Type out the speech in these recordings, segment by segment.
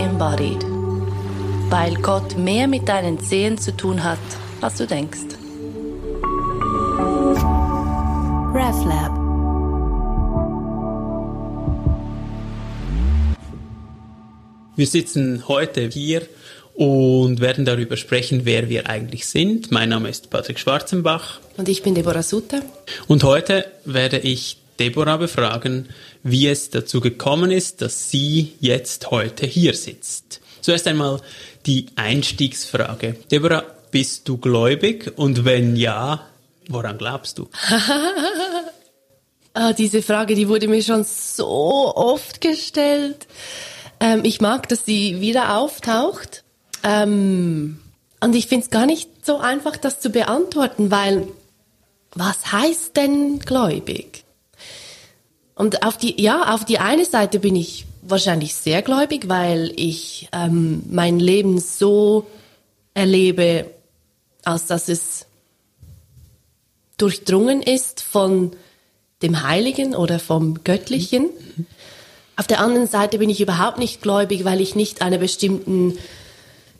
embodied. Weil Gott mehr mit deinen Zehen zu tun hat, als du denkst. RefLab Wir sitzen heute hier und werden darüber sprechen, wer wir eigentlich sind. Mein Name ist Patrick Schwarzenbach. Und ich bin Deborah Sutter. Und heute werde ich Deborah befragen, wie es dazu gekommen ist, dass sie jetzt heute hier sitzt. Zuerst einmal die Einstiegsfrage. Deborah, bist du gläubig? Und wenn ja, woran glaubst du? ah, diese Frage, die wurde mir schon so oft gestellt. Ähm, ich mag, dass sie wieder auftaucht. Ähm, und ich finde es gar nicht so einfach, das zu beantworten, weil was heißt denn gläubig? Und auf die, ja, auf die eine Seite bin ich wahrscheinlich sehr gläubig, weil ich ähm, mein Leben so erlebe, als dass es durchdrungen ist von dem Heiligen oder vom Göttlichen. Auf der anderen Seite bin ich überhaupt nicht gläubig, weil ich nicht einer bestimmten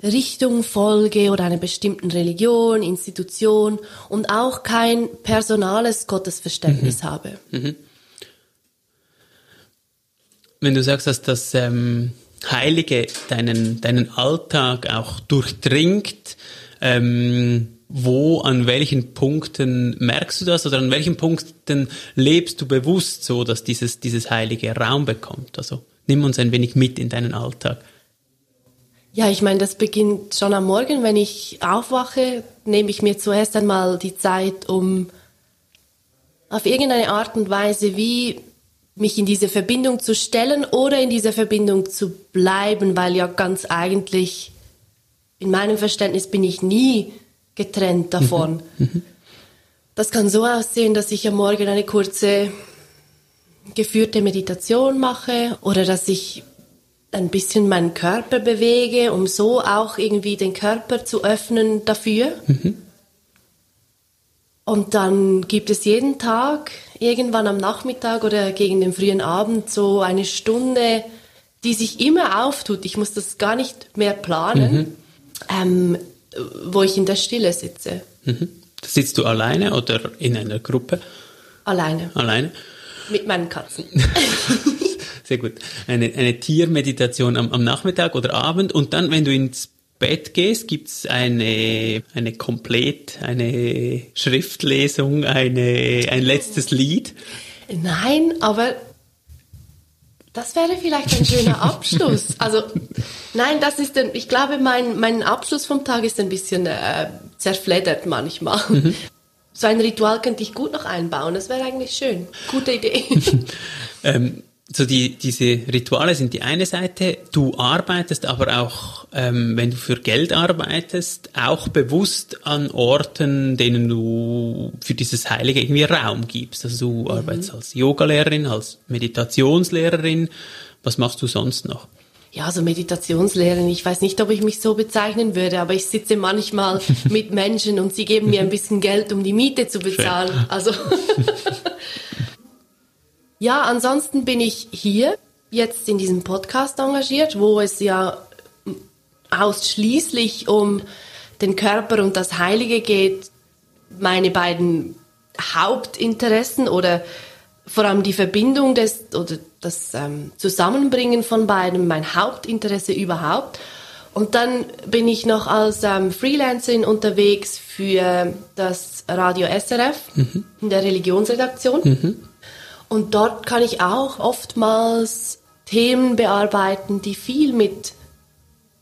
Richtung folge oder einer bestimmten Religion, Institution und auch kein personales Gottesverständnis mhm. habe. Mhm. Wenn du sagst, dass das ähm, Heilige deinen, deinen Alltag auch durchdringt, ähm, wo, an welchen Punkten merkst du das oder an welchen Punkten lebst du bewusst so, dass dieses, dieses Heilige Raum bekommt? Also nimm uns ein wenig mit in deinen Alltag. Ja, ich meine, das beginnt schon am Morgen. Wenn ich aufwache, nehme ich mir zuerst einmal die Zeit, um auf irgendeine Art und Weise wie mich in diese Verbindung zu stellen oder in dieser Verbindung zu bleiben, weil ja ganz eigentlich in meinem Verständnis bin ich nie getrennt davon. Mhm. Mhm. Das kann so aussehen, dass ich am Morgen eine kurze geführte Meditation mache oder dass ich ein bisschen meinen Körper bewege, um so auch irgendwie den Körper zu öffnen dafür. Mhm. Und dann gibt es jeden Tag, irgendwann am Nachmittag oder gegen den frühen Abend, so eine Stunde, die sich immer auftut. Ich muss das gar nicht mehr planen, mhm. ähm, wo ich in der Stille sitze. Mhm. Sitzt du alleine oder in einer Gruppe? Alleine. Alleine? Mit meinen Katzen. Sehr gut. Eine, eine Tiermeditation am, am Nachmittag oder Abend und dann, wenn du ins Bett gehst, gibt's eine, eine komplett, eine Schriftlesung, eine, ein letztes Lied? Nein, aber das wäre vielleicht ein schöner Abschluss. Also, nein, das ist, ein, ich glaube, mein, mein Abschluss vom Tag ist ein bisschen äh, zerfleddert manchmal. Mhm. So ein Ritual könnte ich gut noch einbauen. Das wäre eigentlich schön. Gute Idee. ähm, so die, diese Rituale sind die eine Seite. Du arbeitest aber auch, ähm, wenn du für Geld arbeitest, auch bewusst an Orten, denen du für dieses Heilige irgendwie Raum gibst. Also du mhm. arbeitest als Yogalehrerin, als Meditationslehrerin. Was machst du sonst noch? Ja, also Meditationslehrerin, ich weiß nicht, ob ich mich so bezeichnen würde, aber ich sitze manchmal mit Menschen und sie geben mir ein bisschen Geld, um die Miete zu bezahlen. Schön. Also Ja, ansonsten bin ich hier jetzt in diesem Podcast engagiert, wo es ja ausschließlich um den Körper und das Heilige geht. Meine beiden Hauptinteressen oder vor allem die Verbindung des oder das ähm, Zusammenbringen von beiden, mein Hauptinteresse überhaupt. Und dann bin ich noch als ähm, Freelancerin unterwegs für das Radio SRF mhm. in der Religionsredaktion. Mhm. Und dort kann ich auch oftmals Themen bearbeiten, die viel mit,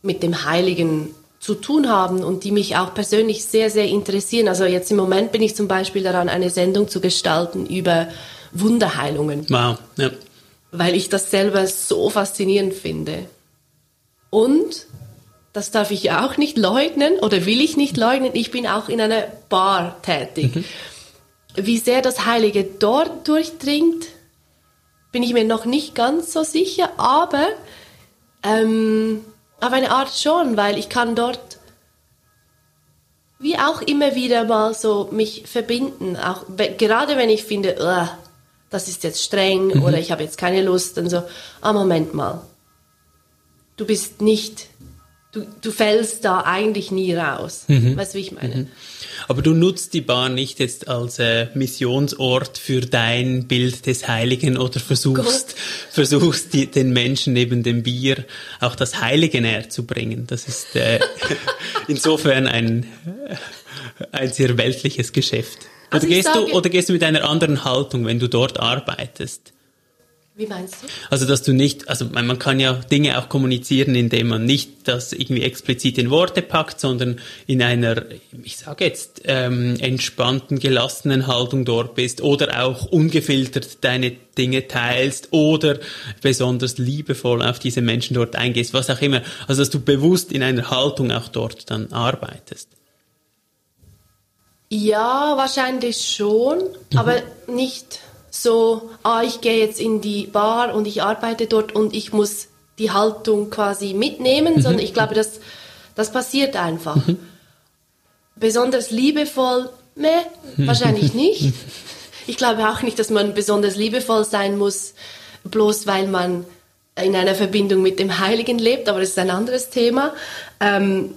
mit dem Heiligen zu tun haben und die mich auch persönlich sehr, sehr interessieren. Also jetzt im Moment bin ich zum Beispiel daran, eine Sendung zu gestalten über Wunderheilungen. Wow, ja. Weil ich das selber so faszinierend finde. Und, das darf ich auch nicht leugnen oder will ich nicht leugnen, ich bin auch in einer Bar tätig. Mhm. Wie sehr das Heilige dort durchdringt, bin ich mir noch nicht ganz so sicher, aber ähm, auf eine Art schon, weil ich kann dort wie auch immer wieder mal so mich verbinden, auch gerade wenn ich finde, das ist jetzt streng mhm. oder ich habe jetzt keine Lust, dann so, ah Moment mal, du bist nicht, du, du fällst da eigentlich nie raus. Mhm. Weißt du, wie ich meine? Aber du nutzt die Bar nicht jetzt als äh, Missionsort für dein Bild des Heiligen oder versuchst, versuchst die, den Menschen neben dem Bier auch das Heilige näher zu bringen. Das ist äh, insofern ein, ein sehr weltliches Geschäft. Oder, Also gehst sage- du, oder gehst du mit einer anderen Haltung, wenn du dort arbeitest? Wie meinst du? Also dass du nicht, also man kann ja Dinge auch kommunizieren, indem man nicht das irgendwie explizit in Worte packt, sondern in einer, ich sage jetzt, ähm, entspannten, gelassenen Haltung dort bist oder auch ungefiltert deine Dinge teilst oder besonders liebevoll auf diese Menschen dort eingehst, was auch immer. Also dass du bewusst in einer Haltung auch dort dann arbeitest. Ja, wahrscheinlich schon, aber nicht so, ah, ich gehe jetzt in die Bar und ich arbeite dort und ich muss die Haltung quasi mitnehmen, sondern ich glaube, das, das passiert einfach. Besonders liebevoll, ne, wahrscheinlich nicht. Ich glaube auch nicht, dass man besonders liebevoll sein muss, bloß weil man in einer Verbindung mit dem Heiligen lebt, aber das ist ein anderes Thema. Ähm,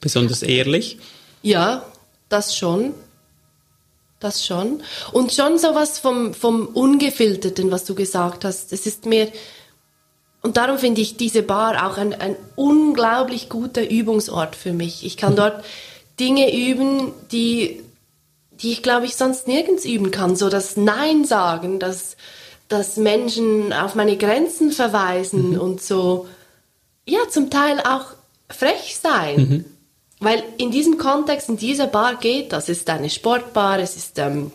Besonders ehrlich. Ja, das schon. Das schon. Und schon sowas vom, vom Ungefilterten, was du gesagt hast. Es ist mir, und darum finde ich diese Bar auch ein, ein unglaublich guter Übungsort für mich. Ich kann dort Dinge üben, die, die ich glaube ich sonst nirgends üben kann. So das Nein sagen, das, dass Menschen auf meine Grenzen verweisen und so, ja, zum Teil auch frech sein. Weil in diesem Kontext, in dieser Bar geht das. Es ist eine Sportbar, es ist, ähm,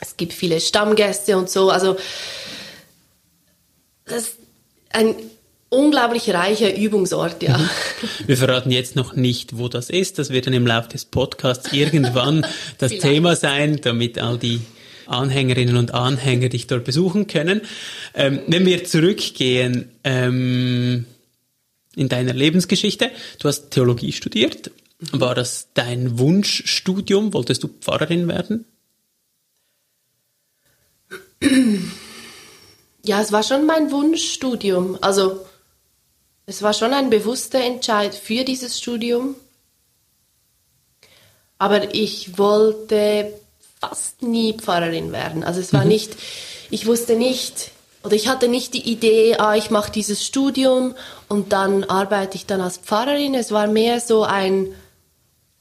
es gibt viele Stammgäste und so. Also, das ist ein unglaublich reicher Übungsort, ja. Wir verraten jetzt noch nicht, wo das ist. Das wird dann im Laufe des Podcasts irgendwann das Vielleicht. Thema sein, damit all die Anhängerinnen und Anhänger dich dort besuchen können. Ähm, wenn wir zurückgehen ähm, in deiner Lebensgeschichte, du hast Theologie studiert. War das dein Wunschstudium? Wolltest du Pfarrerin werden? Ja, es war schon mein Wunschstudium. Also, es war schon ein bewusster Entscheid für dieses Studium. Aber ich wollte fast nie Pfarrerin werden. Also es war nicht, ich wusste nicht, oder ich hatte nicht die Idee, ah, ich mache dieses Studium und dann arbeite ich dann als Pfarrerin. Es war mehr so ein,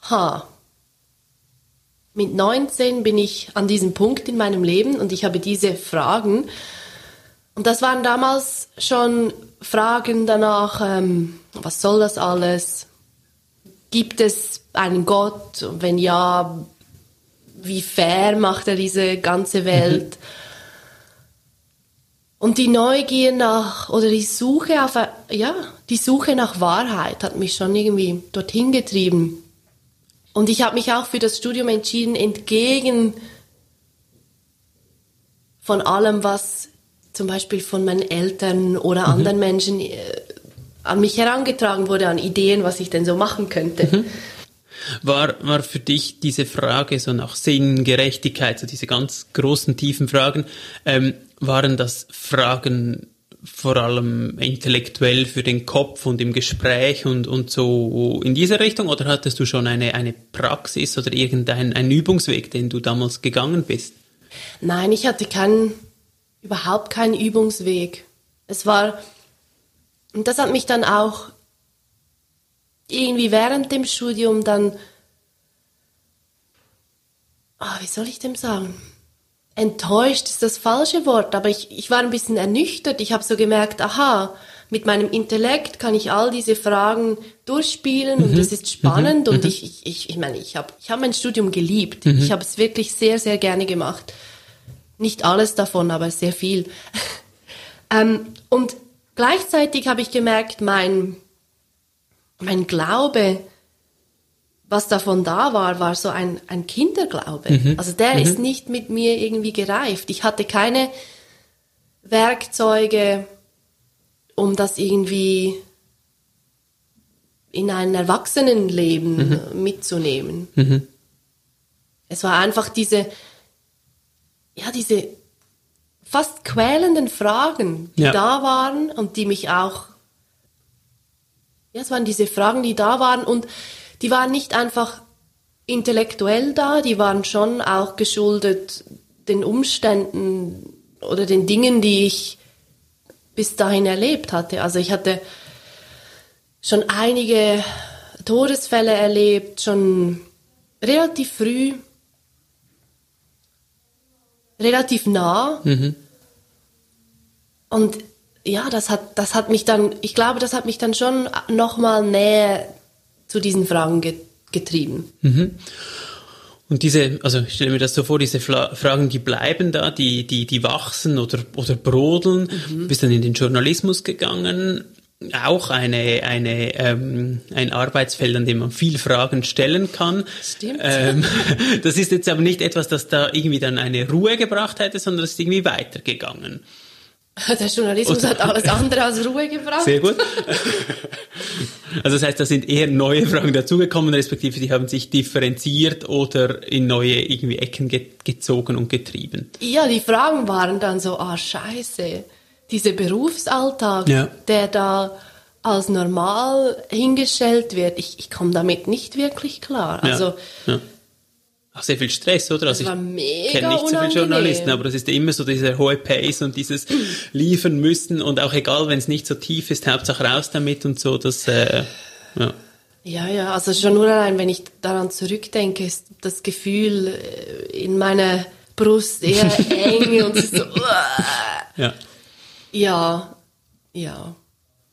ha, mit 19 bin ich an diesem Punkt in meinem Leben und ich habe diese Fragen. Und das waren damals schon Fragen danach, ähm, was soll das alles? Gibt es einen Gott? Und wenn ja, wie fair macht er diese ganze Welt? Und die Neugier nach, oder die Suche auf, ja, die Suche nach Wahrheit hat mich schon irgendwie dorthin getrieben. Und ich habe mich auch für das Studium entschieden, entgegen von allem, was zum Beispiel von meinen Eltern oder anderen Menschen äh, an mich herangetragen wurde, an Ideen, was ich denn so machen könnte. War, war für dich diese Frage so nach Sinn, Gerechtigkeit, so diese ganz großen, tiefen Fragen, ähm, waren das Fragen vor allem intellektuell für den Kopf und im Gespräch und, und so in dieser Richtung oder hattest du schon eine, eine Praxis oder irgendeinen einen Übungsweg, den du damals gegangen bist? Nein, ich hatte keinen, überhaupt keinen Übungsweg. Es war, und das hat mich dann auch irgendwie während dem Studium dann, ah, wie soll ich dem sagen? Enttäuscht ist das falsche Wort, aber ich, ich war ein bisschen ernüchtert. Ich habe so gemerkt, aha, mit meinem Intellekt kann ich all diese Fragen durchspielen und das ist spannend und ich, ich, ich, ich meine, ich habe ich hab mein Studium geliebt. Ich habe es wirklich sehr, sehr gerne gemacht. Nicht alles davon, aber sehr viel. ähm, und gleichzeitig habe ich gemerkt, mein, mein Glaube, was davon da war, war so ein, ein Kinderglaube. Also der ist nicht mit mir irgendwie gereift. Ich hatte keine Werkzeuge, um das irgendwie in ein Erwachsenenleben äh, mitzunehmen. Es war einfach diese, ja, diese fast quälenden Fragen, die Ja. da waren und die mich auch, ja, es waren diese Fragen, die da waren und die waren nicht einfach intellektuell da, die waren schon auch geschuldet den Umständen oder den Dingen, die ich bis dahin erlebt hatte. Also ich hatte schon einige Todesfälle erlebt, schon relativ früh, relativ nah. Und ja, das hat, das hat mich dann, ich glaube, das hat mich dann schon nochmal näher zu diesen Fragen ge getrieben. Und diese, also ich stelle mir das so vor, diese Fla Fragen, die bleiben da, die, die, die wachsen oder, oder brodeln. Du bist dann in den Journalismus gegangen. Auch eine, eine, ähm, ein Arbeitsfeld, an dem man viel Fragen stellen kann. Stimmt. Ähm, das ist jetzt aber nicht etwas, das da irgendwie dann eine Ruhe gebracht hätte, sondern es ist irgendwie weitergegangen. Der Journalismus hat alles andere als Ruhe gebracht. Sehr gut. Also das heißt, da sind eher neue Fragen dazugekommen, respektive die haben sich differenziert oder in neue irgendwie Ecken ge gezogen und getrieben. Ja, die Fragen waren dann so, ah, scheiße, dieser Berufsalltag, Ja. der da als normal hingestellt wird, ich, ich komme damit nicht wirklich klar. Also, ja, ja. Auch sehr viel Stress, oder? Also Das war ich mega kenne nicht so viele. Journalisten, aber das ist immer so dieser hohe Pace und dieses liefern müssen und auch egal, wenn es nicht so tief ist, Hauptsache raus damit und so, das, äh, ja. ja, ja, also schon nur allein, wenn ich daran zurückdenke, ist das Gefühl äh, in meiner Brust eher eng und so, ja. Ja, ja.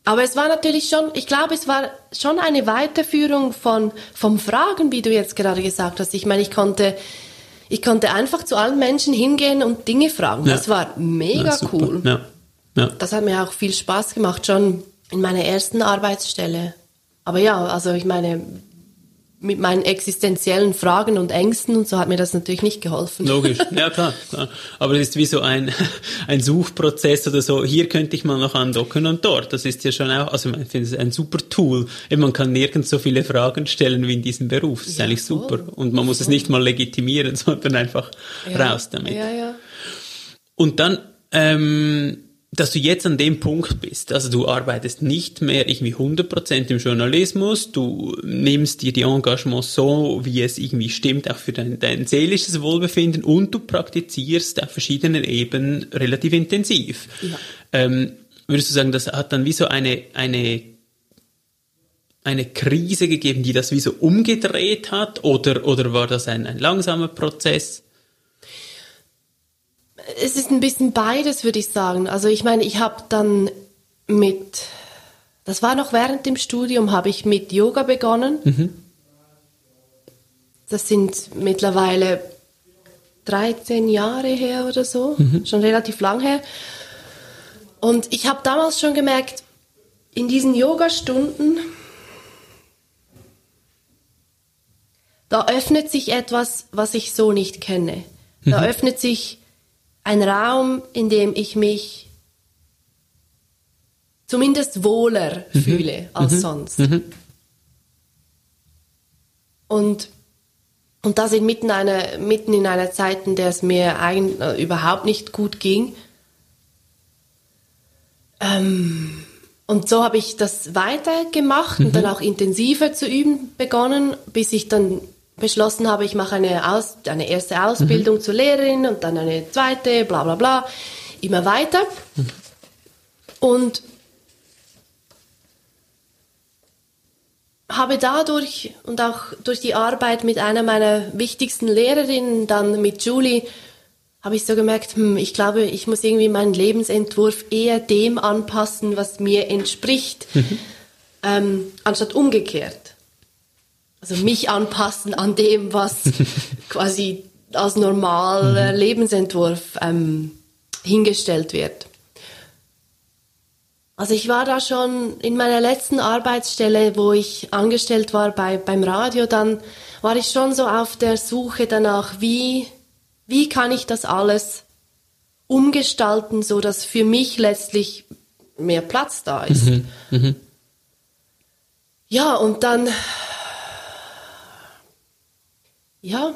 Aber es war natürlich schon, ich glaube, es war schon eine Weiterführung von, vom Fragen, wie du jetzt gerade gesagt hast. Ich meine, ich konnte, ich konnte einfach zu allen Menschen hingehen und Dinge fragen. Ja. Das war mega ja, cool. Ja. Ja. Das hat mir auch viel Spaß gemacht, schon in meiner ersten Arbeitsstelle. Aber ja, also ich meine, mit meinen existenziellen Fragen und Ängsten und so hat mir das natürlich nicht geholfen. Logisch, ja klar, klar. Aber es ist wie so ein, ein Suchprozess oder so, hier könnte ich mal noch andocken und dort. Das ist ja schon auch, also ich finde es ein super Tool. Man kann nirgends so viele Fragen stellen wie in diesem Beruf. Das ist Ja, eigentlich voll. super. Und man muss es nicht mal legitimieren, sondern einfach raus damit. Ja, ja. Und dann, ähm, dass du jetzt an dem Punkt bist, also du arbeitest nicht mehr irgendwie 100% im Journalismus, du nimmst dir die Engagements so, wie es irgendwie stimmt, auch für dein, dein seelisches Wohlbefinden und du praktizierst auf verschiedenen Ebenen relativ intensiv. Ja. Ähm, würdest du sagen, das hat dann wie so eine, eine eine Krise gegeben, die das wie so umgedreht hat, oder, oder war das ein, ein langsamer Prozess? Es ist ein bisschen beides, würde ich sagen. Also ich meine, ich habe dann mit, das war noch während dem Studium, habe ich mit Yoga begonnen. Das sind mittlerweile 13 Jahre her oder so, schon relativ lang her. Und ich habe damals schon gemerkt, in diesen Yoga-Stunden, da öffnet sich etwas, was ich so nicht kenne. Da öffnet sich ein Raum, in dem ich mich zumindest wohler fühle als sonst. Und, und das in mitten, einer, mitten in einer Zeit, in der es mir eigentlich äh, überhaupt nicht gut ging. Ähm, und so habe ich das weitergemacht und dann auch intensiver zu üben begonnen, bis ich dann beschlossen habe, ich mache eine, Aus eine erste Ausbildung zur Lehrerin und dann eine zweite, bla bla bla, immer weiter. Und habe dadurch und auch durch die Arbeit mit einer meiner wichtigsten Lehrerinnen, dann mit Julie, habe ich so gemerkt, hm, ich glaube, ich muss irgendwie meinen Lebensentwurf eher dem anpassen, was mir entspricht, ähm, anstatt umgekehrt. Also mich anpassen an dem, was quasi als normaler Lebensentwurf ähm, hingestellt wird. Also ich war da schon in meiner letzten Arbeitsstelle, wo ich angestellt war bei, beim Radio, dann war ich schon so auf der Suche danach, wie, wie kann ich das alles umgestalten, so dass für mich letztlich mehr Platz da ist. Ja, und dann, ja,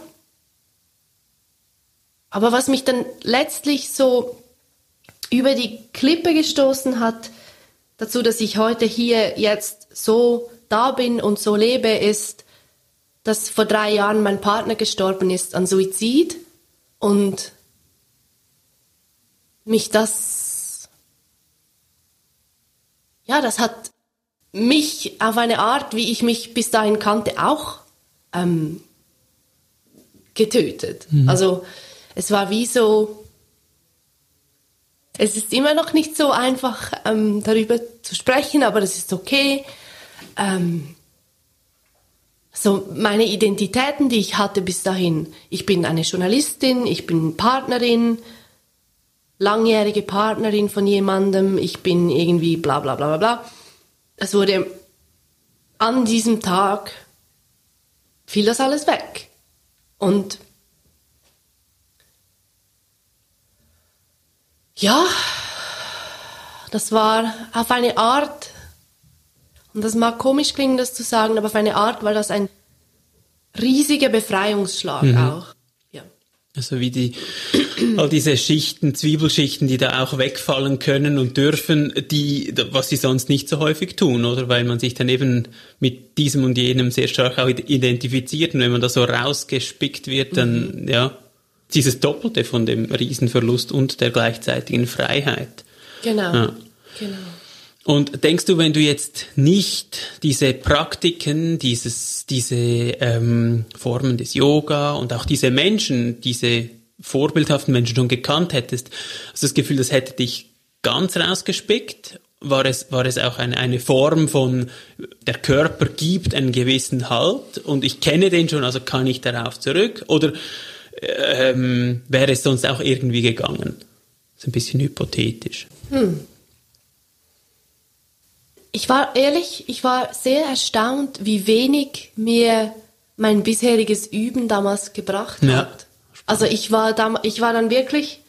aber was mich dann letztlich so über die Klippe gestoßen hat, dazu, dass ich heute hier jetzt so da bin und so lebe, ist, dass vor drei Jahren mein Partner gestorben ist an Suizid und mich das, ja, das hat mich auf eine Art, wie ich mich bis dahin kannte, auch ähm, getötet. Mhm. Also es war wie so, es ist immer noch nicht so einfach ähm, darüber zu sprechen, aber das ist okay. Ähm, so meine Identitäten, die ich hatte bis dahin. Ich bin eine Journalistin, ich bin Partnerin, langjährige Partnerin von jemandem, ich bin irgendwie bla bla bla bla bla. Es wurde an diesem Tag fiel das alles weg. Und ja, das war auf eine Art, und das mag komisch klingen, das zu sagen, aber auf eine Art war das ein riesiger Befreiungsschlag mhm. auch. Ja. Also wie die, all diese Schichten, Zwiebelschichten, die da auch wegfallen können und dürfen, die, was sie sonst nicht so häufig tun, oder? Weil man sich dann eben mit diesem und jenem sehr stark auch identifiziert und wenn man da so rausgespickt wird, dann, mhm. ja, dieses Doppelte von dem Riesenverlust und der gleichzeitigen Freiheit. Genau. Ja. Genau. Und denkst du, wenn du jetzt nicht diese Praktiken, dieses, diese ähm, Formen des Yoga und auch diese Menschen, diese vorbildhaften Menschen schon gekannt hättest, hast du das Gefühl, das hätte dich ganz rausgespickt? War es, war es auch eine, eine Form von, der Körper gibt einen gewissen Halt und ich kenne den schon, also kann ich darauf zurück? Oder ähm, wäre es sonst auch irgendwie gegangen? Das ist ein bisschen hypothetisch. Hm. Ich war ehrlich, ich war sehr erstaunt, wie wenig mir mein bisheriges Üben damals gebracht ja. hat. Also ich war da, ich war dann wirklich,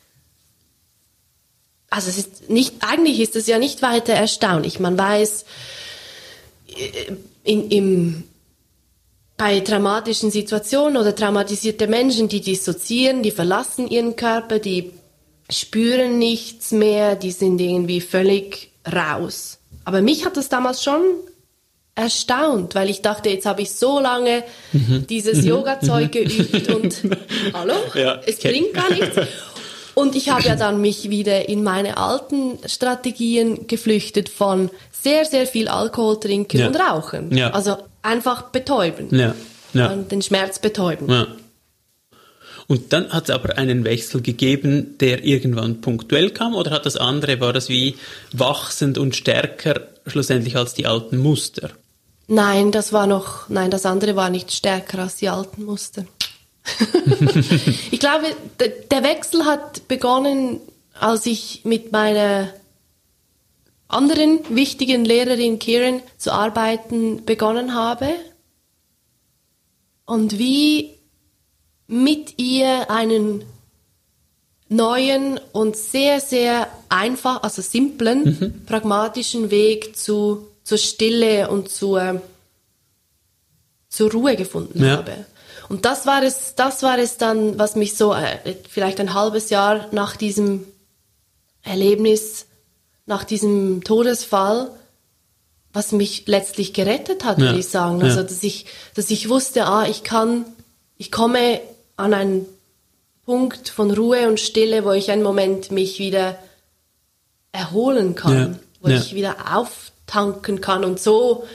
also es ist nicht, eigentlich ist es ja nicht weiter erstaunlich. Man weiß, äh, in, im, bei traumatischen Situationen oder traumatisierte Menschen, die dissoziieren, die verlassen ihren Körper, die spüren nichts mehr, die sind irgendwie völlig raus. Aber mich hat das damals schon erstaunt, weil ich dachte, jetzt habe ich so lange mhm. dieses mhm. Yoga-Zeug mhm. geübt und hallo, ja, es bringt gar nichts. Und ich habe ja dann mich wieder in meine alten Strategien geflüchtet von sehr, sehr viel Alkohol trinken ja. und rauchen. Ja. Also einfach betäuben. Ja. Ja. Den Schmerz betäuben. Ja. Und dann hat es aber einen Wechsel gegeben, der irgendwann punktuell kam, oder hat das andere, war das wie wachsend und stärker schlussendlich als die alten Muster? Nein, das war noch, nein, das andere war nicht stärker als die alten Muster. ich glaube, der Wechsel hat begonnen, als ich mit meiner anderen wichtigen Lehrerin Kieran zu arbeiten begonnen habe und wie mit ihr einen neuen und sehr, sehr einfach, also simplen, mhm. pragmatischen Weg zu zur Stille und zur, zur Ruhe gefunden ja. habe. Und das war es, das war es dann, was mich so äh, vielleicht ein halbes Jahr nach diesem Erlebnis, nach diesem Todesfall, was mich letztlich gerettet hat, ja. würde ich sagen. Also, dass ich, dass ich wusste, ah, ich kann, ich komme an einen Punkt von Ruhe und Stille, wo ich einen Moment mich wieder erholen kann, ja. wo ich wieder auf, tanken kann und so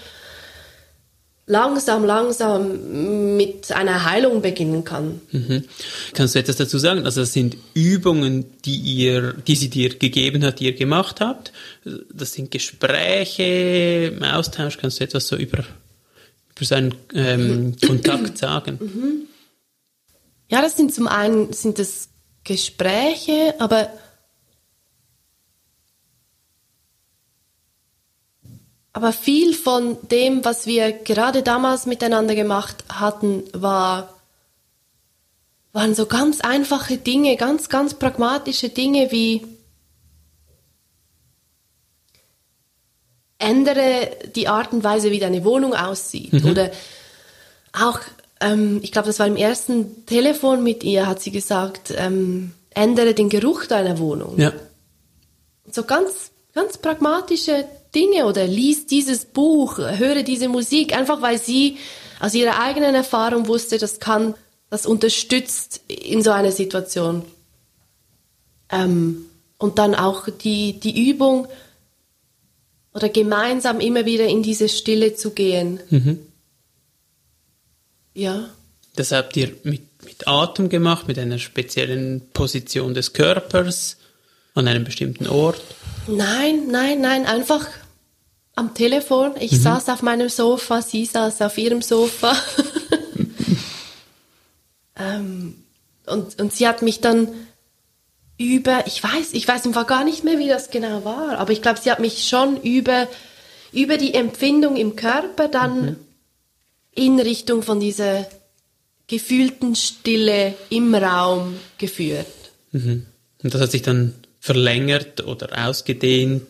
langsam, langsam mit einer Heilung beginnen kann. Mhm. Kannst du etwas dazu sagen? Also das sind Übungen, die ihr, die sie dir gegeben hat, die ihr gemacht habt. Das sind Gespräche, Austausch. Kannst du etwas so über, über seinen ähm, Kontakt sagen? Mhm. Ja, das sind zum einen sind das Gespräche, aber Aber viel von dem, was wir gerade damals miteinander gemacht hatten, war, waren so ganz einfache Dinge, ganz, ganz pragmatische Dinge wie ändere die Art und Weise, wie deine Wohnung aussieht. Mhm. Oder auch, ähm, ich glaube, das war im ersten Telefon mit ihr, hat sie gesagt, ähm, ändere den Geruch deiner Wohnung. Ja. so ganz, ganz pragmatische Dinge oder lies dieses Buch, höre diese Musik, einfach weil sie aus ihrer eigenen Erfahrung wusste, das kann, das unterstützt in so einer Situation. Ähm, und dann auch die, die Übung oder gemeinsam immer wieder in diese Stille zu gehen. Mhm. Ja. Das habt ihr mit, mit Atem gemacht, mit einer speziellen Position des Körpers an einem bestimmten Ort? Nein, nein, nein, einfach am Telefon. Ich mhm. saß auf meinem Sofa, sie saß auf ihrem Sofa. ähm, und, und sie hat mich dann über, ich weiß, ich weiß einfach gar nicht mehr, wie das genau war, aber ich glaube, sie hat mich schon über, über die Empfindung im Körper dann mhm. in Richtung von dieser gefühlten Stille im Raum geführt. Mhm. Und das hat sich dann verlängert oder ausgedehnt?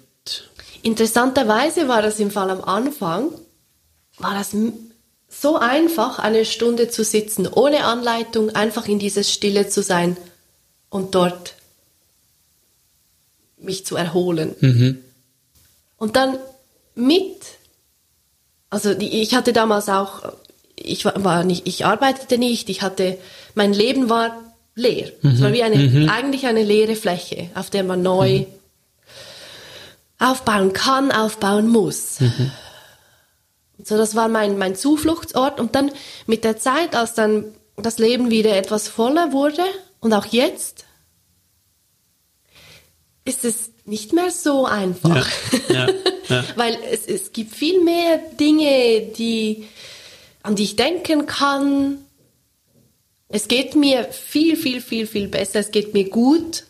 Interessanterweise war das im Fall am Anfang, war das so einfach, eine Stunde zu sitzen, ohne Anleitung, einfach in dieser Stille zu sein und dort mich zu erholen. Mhm. Und dann mit, also ich hatte damals auch, ich war nicht, ich arbeitete nicht, ich hatte, mein Leben war leer. Mhm. Es war wie eine, mhm. eigentlich eine leere Fläche, auf der man neu mhm. Aufbauen kann, aufbauen muss. Mhm. So, das war mein, mein Zufluchtsort. Und dann mit der Zeit, als dann das Leben wieder etwas voller wurde, und auch jetzt, ist es nicht mehr so einfach. Ja, ja, ja. Weil es, es gibt viel mehr Dinge, die, an die ich denken kann. Es geht mir viel, viel, viel, viel besser. Es geht mir gut.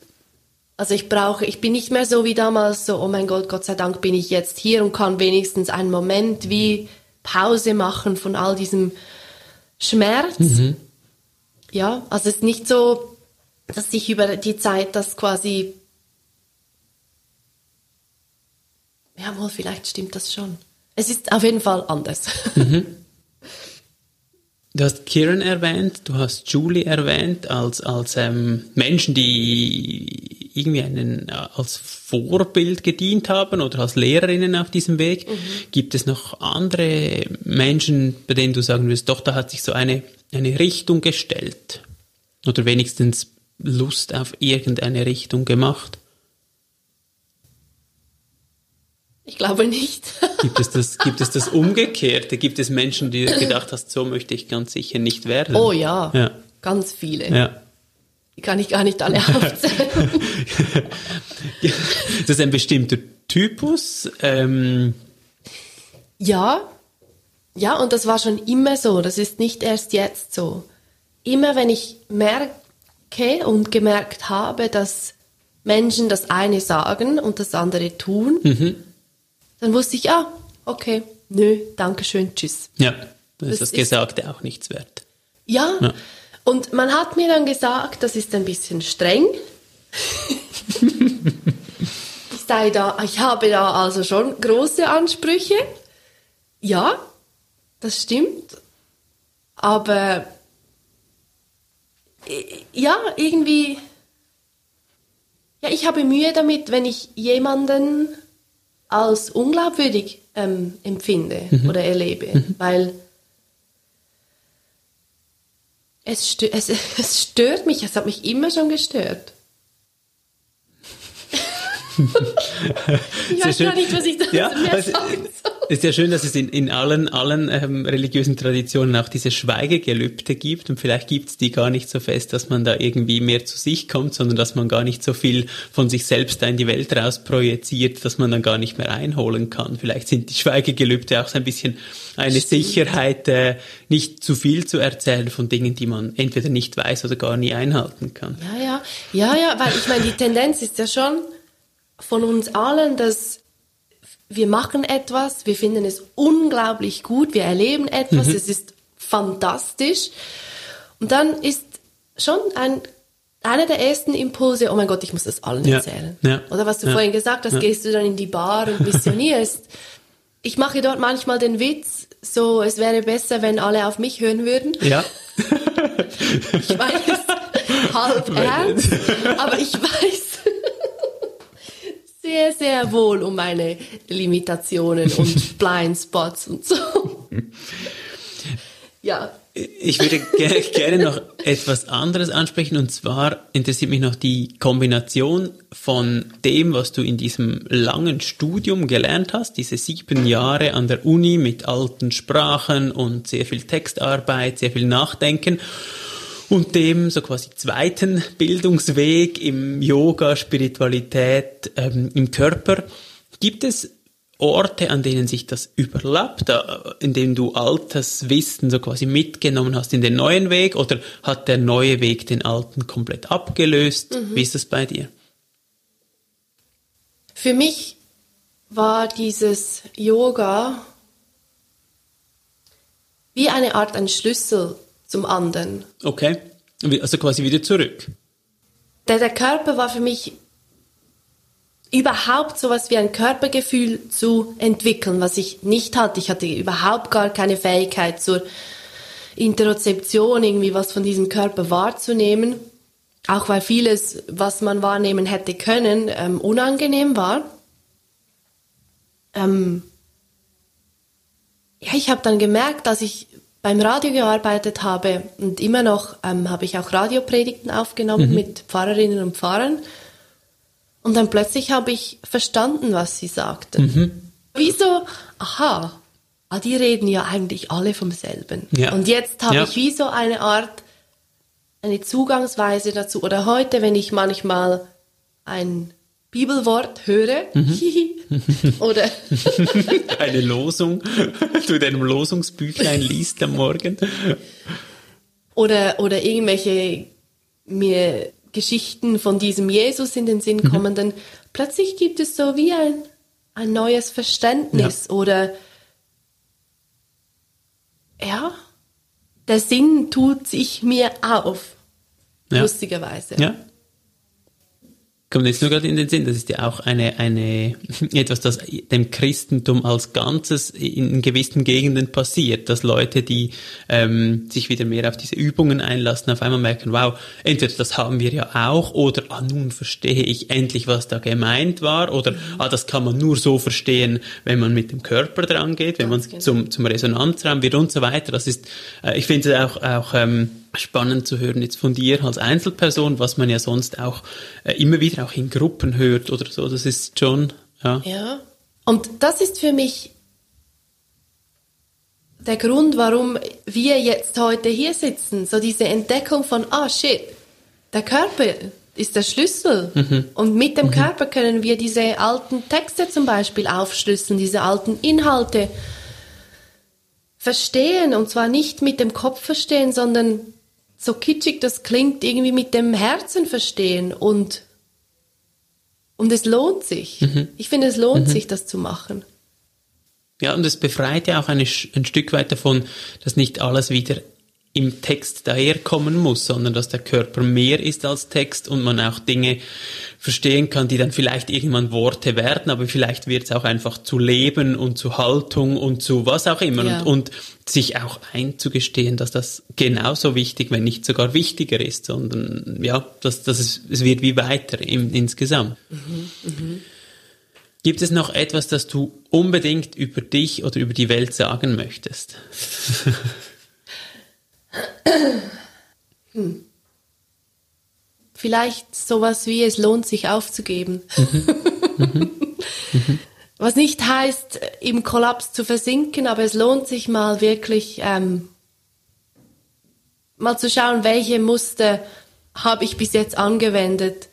Also ich brauche, ich bin nicht mehr so wie damals, so, oh mein Gott, Gott sei Dank bin ich jetzt hier und kann wenigstens einen Moment wie Pause machen von all diesem Schmerz. Mhm. Ja, also es ist nicht so, dass sich über die Zeit das quasi Jawohl, vielleicht stimmt das schon. Es ist auf jeden Fall anders. Mhm. Du hast Kieran erwähnt, du hast Julie erwähnt als, als ähm, Menschen, die irgendwie einen, äh, als Vorbild gedient haben oder als Lehrerinnen auf diesem Weg. Mhm. Gibt es noch andere Menschen, bei denen du sagen würdest, doch, da hat sich so eine, eine Richtung gestellt oder wenigstens Lust auf irgendeine Richtung gemacht? Ich glaube nicht. gibt, es das, gibt es das Umgekehrte? Gibt es Menschen, die gedacht hast, so möchte ich ganz sicher nicht werden? Oh ja, ja. ganz viele. Ja. Kann ich gar nicht alle aufzählen. ist das ein bestimmter Typus? Ähm ja, ja, und das war schon immer so. Das ist nicht erst jetzt so. Immer wenn ich merke und gemerkt habe, dass Menschen das eine sagen und das andere tun, mhm dann wusste ich, ah, okay, nö, danke schön, tschüss. Ja, dann ist das, das Gesagte auch nichts wert. Ja, ja, und man hat mir dann gesagt, das ist ein bisschen streng. ich sei da, ich habe da also schon große Ansprüche. Ja, das stimmt. Aber ja, irgendwie, ja, ich habe Mühe damit, wenn ich jemanden als unglaubwürdig ähm, empfinde mhm. oder erlebe, mhm. weil es, stö es, es stört mich, es hat mich immer schon gestört. ich weiß gar nicht, was ich da ja, mehr sagen soll. Ist ja schön, dass es in, in allen, allen ähm, religiösen Traditionen auch diese Schweigegelübde gibt und vielleicht gibt es die gar nicht so fest, dass man da irgendwie mehr zu sich kommt, sondern dass man gar nicht so viel von sich selbst da in die Welt raus projiziert, dass man dann gar nicht mehr einholen kann. Vielleicht sind die Schweigegelübde auch so ein bisschen eine. Sicherheit, äh, nicht zu viel zu erzählen von Dingen, die man entweder nicht weiß oder gar nie einhalten kann. Ja, ja, ja, ja, weil ich meine, die Tendenz ist ja schon, von uns allen, dass wir machen etwas, wir finden es unglaublich gut, wir erleben etwas, mhm. es ist fantastisch. Und dann ist schon ein, einer der ersten Impulse, oh mein Gott, ich muss das allen ja. erzählen. Ja. Oder was du ja. vorhin gesagt hast, gehst du dann in die Bar und missionierst. ich mache dort manchmal den Witz, so, es wäre besser, wenn alle auf mich hören würden. Ja. ich weiß, halb ernst, aber ich weiß, sehr, sehr wohl um meine Limitationen und Blindspots und so. ja. Ich würde gerne noch etwas anderes ansprechen und zwar interessiert mich noch die Kombination von dem, was du in diesem langen Studium gelernt hast, diese sieben Jahre an der Uni mit alten Sprachen und sehr viel Textarbeit, sehr viel Nachdenken und dem so quasi zweiten Bildungsweg im Yoga, Spiritualität, ähm, im Körper. Gibt es Orte, an denen sich das überlappt, in denen du altes Wissen so quasi mitgenommen hast in den neuen Weg oder hat der neue Weg den alten komplett abgelöst? Mhm. Wie ist das bei dir? Für mich war dieses Yoga wie eine Art ein Schlüssel zum anderen. Okay, also quasi wieder zurück. Der, der Körper war für mich überhaupt sowas wie ein Körpergefühl zu entwickeln, was ich nicht hatte. Ich hatte überhaupt gar keine Fähigkeit zur Interozeption, irgendwie was von diesem Körper wahrzunehmen. Auch weil vieles, was man wahrnehmen hätte können, ähm, unangenehm war. Ähm ja, ich habe dann gemerkt, dass ich beim Radio gearbeitet habe und immer noch ähm, habe ich auch Radiopredigten aufgenommen mhm. mit Pfarrerinnen und Pfarrern. Und dann plötzlich habe ich verstanden, was sie sagten. Mhm. Wieso? Aha, ah, die reden ja eigentlich alle vom selben. Ja. Und jetzt habe ja. ich wie so eine Art, eine Zugangsweise dazu. Oder heute, wenn ich manchmal ein Bibelwort höre, mhm. oder eine Losung, du deinem Losungsbüchlein liest am Morgen. Oder, oder irgendwelche mir Geschichten von diesem Jesus in den Sinn mhm. kommen, dann plötzlich gibt es so wie ein, ein neues Verständnis ja. oder ja, der Sinn tut sich mir auf, ja. lustigerweise. Ja kommt jetzt nur gerade in den Sinn, das ist ja auch eine, eine, etwas, das dem Christentum als Ganzes in gewissen Gegenden passiert, dass Leute, die ähm, sich wieder mehr auf diese Übungen einlassen, auf einmal merken, wow, entweder das haben wir ja auch, oder ah, nun verstehe ich endlich, was da gemeint war, oder ah, das kann man nur so verstehen, wenn man mit dem Körper dran geht, wenn man genau. zum, zum Resonanzraum wird und so weiter. Das ist, äh, ich finde es auch, auch ähm, spannend zu hören jetzt von dir als Einzelperson, was man ja sonst auch äh, immer wieder auch in Gruppen hört oder so. Das ist schon, ja. Ja. Und das ist für mich der Grund, warum wir jetzt heute hier sitzen. So diese Entdeckung von, ah, shit, der Körper ist der Schlüssel. Mhm. Und mit dem mhm. Körper können wir diese alten Texte zum Beispiel aufschlüsseln, diese alten Inhalte verstehen. Und zwar nicht mit dem Kopf verstehen, sondern so kitschig das klingt, irgendwie mit dem Herzen verstehen und, und es lohnt sich. Mhm. Ich finde, es lohnt mhm. sich, das zu machen. Ja, und es befreit ja auch eine, ein Stück weit davon, dass nicht alles wieder im Text daherkommen muss, sondern dass der Körper mehr ist als Text und man auch Dinge verstehen kann, die dann vielleicht irgendwann Worte werden, aber vielleicht wird es auch einfach zu Leben und zu Haltung und zu was auch immer ja. und, und, sich auch einzugestehen, dass das genauso wichtig, wenn nicht sogar wichtiger ist, sondern ja, dass, dass es, es wird wie weiter im, insgesamt. Mhm, mh. Gibt es noch etwas, das du unbedingt über dich oder über die Welt sagen möchtest? Hm. Vielleicht sowas wie es lohnt sich aufzugeben. Was nicht heißt, im Kollaps zu versinken, aber es lohnt sich mal wirklich ähm, mal zu schauen, welche Muster habe ich bis jetzt angewendet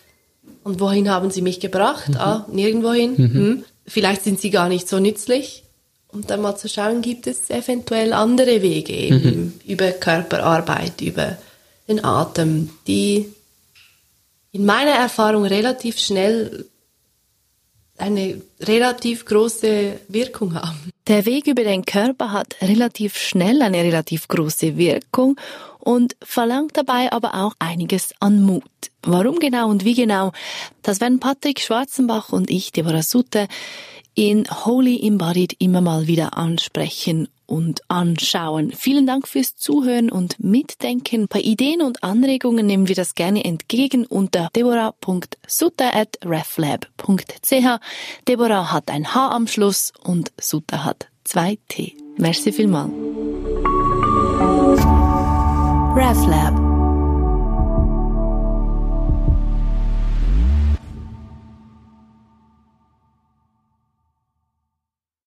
und wohin haben sie mich gebracht? Ah, nirgendwohin. Mhm. Hm. Vielleicht sind sie gar nicht so nützlich und dann mal zu schauen, gibt es eventuell andere Wege eben mhm. über Körperarbeit, über den Atem, die in meiner Erfahrung relativ schnell eine relativ große Wirkung haben. Der Weg über den Körper hat relativ schnell eine relativ große Wirkung und verlangt dabei aber auch einiges an Mut. Warum genau und wie genau, das werden Patrick Schwarzenbach und ich, Deborah Sutte, in Holy Embodied immer mal wieder ansprechen. und anschauen. Vielen Dank fürs Zuhören und Mitdenken. Bei Ideen und Anregungen nehmen wir das gerne entgegen unter deborah.sutter.reflab.ch. Deborah hat ein H am Schluss und Sutter hat zwei T. Merci vielmals. RefLab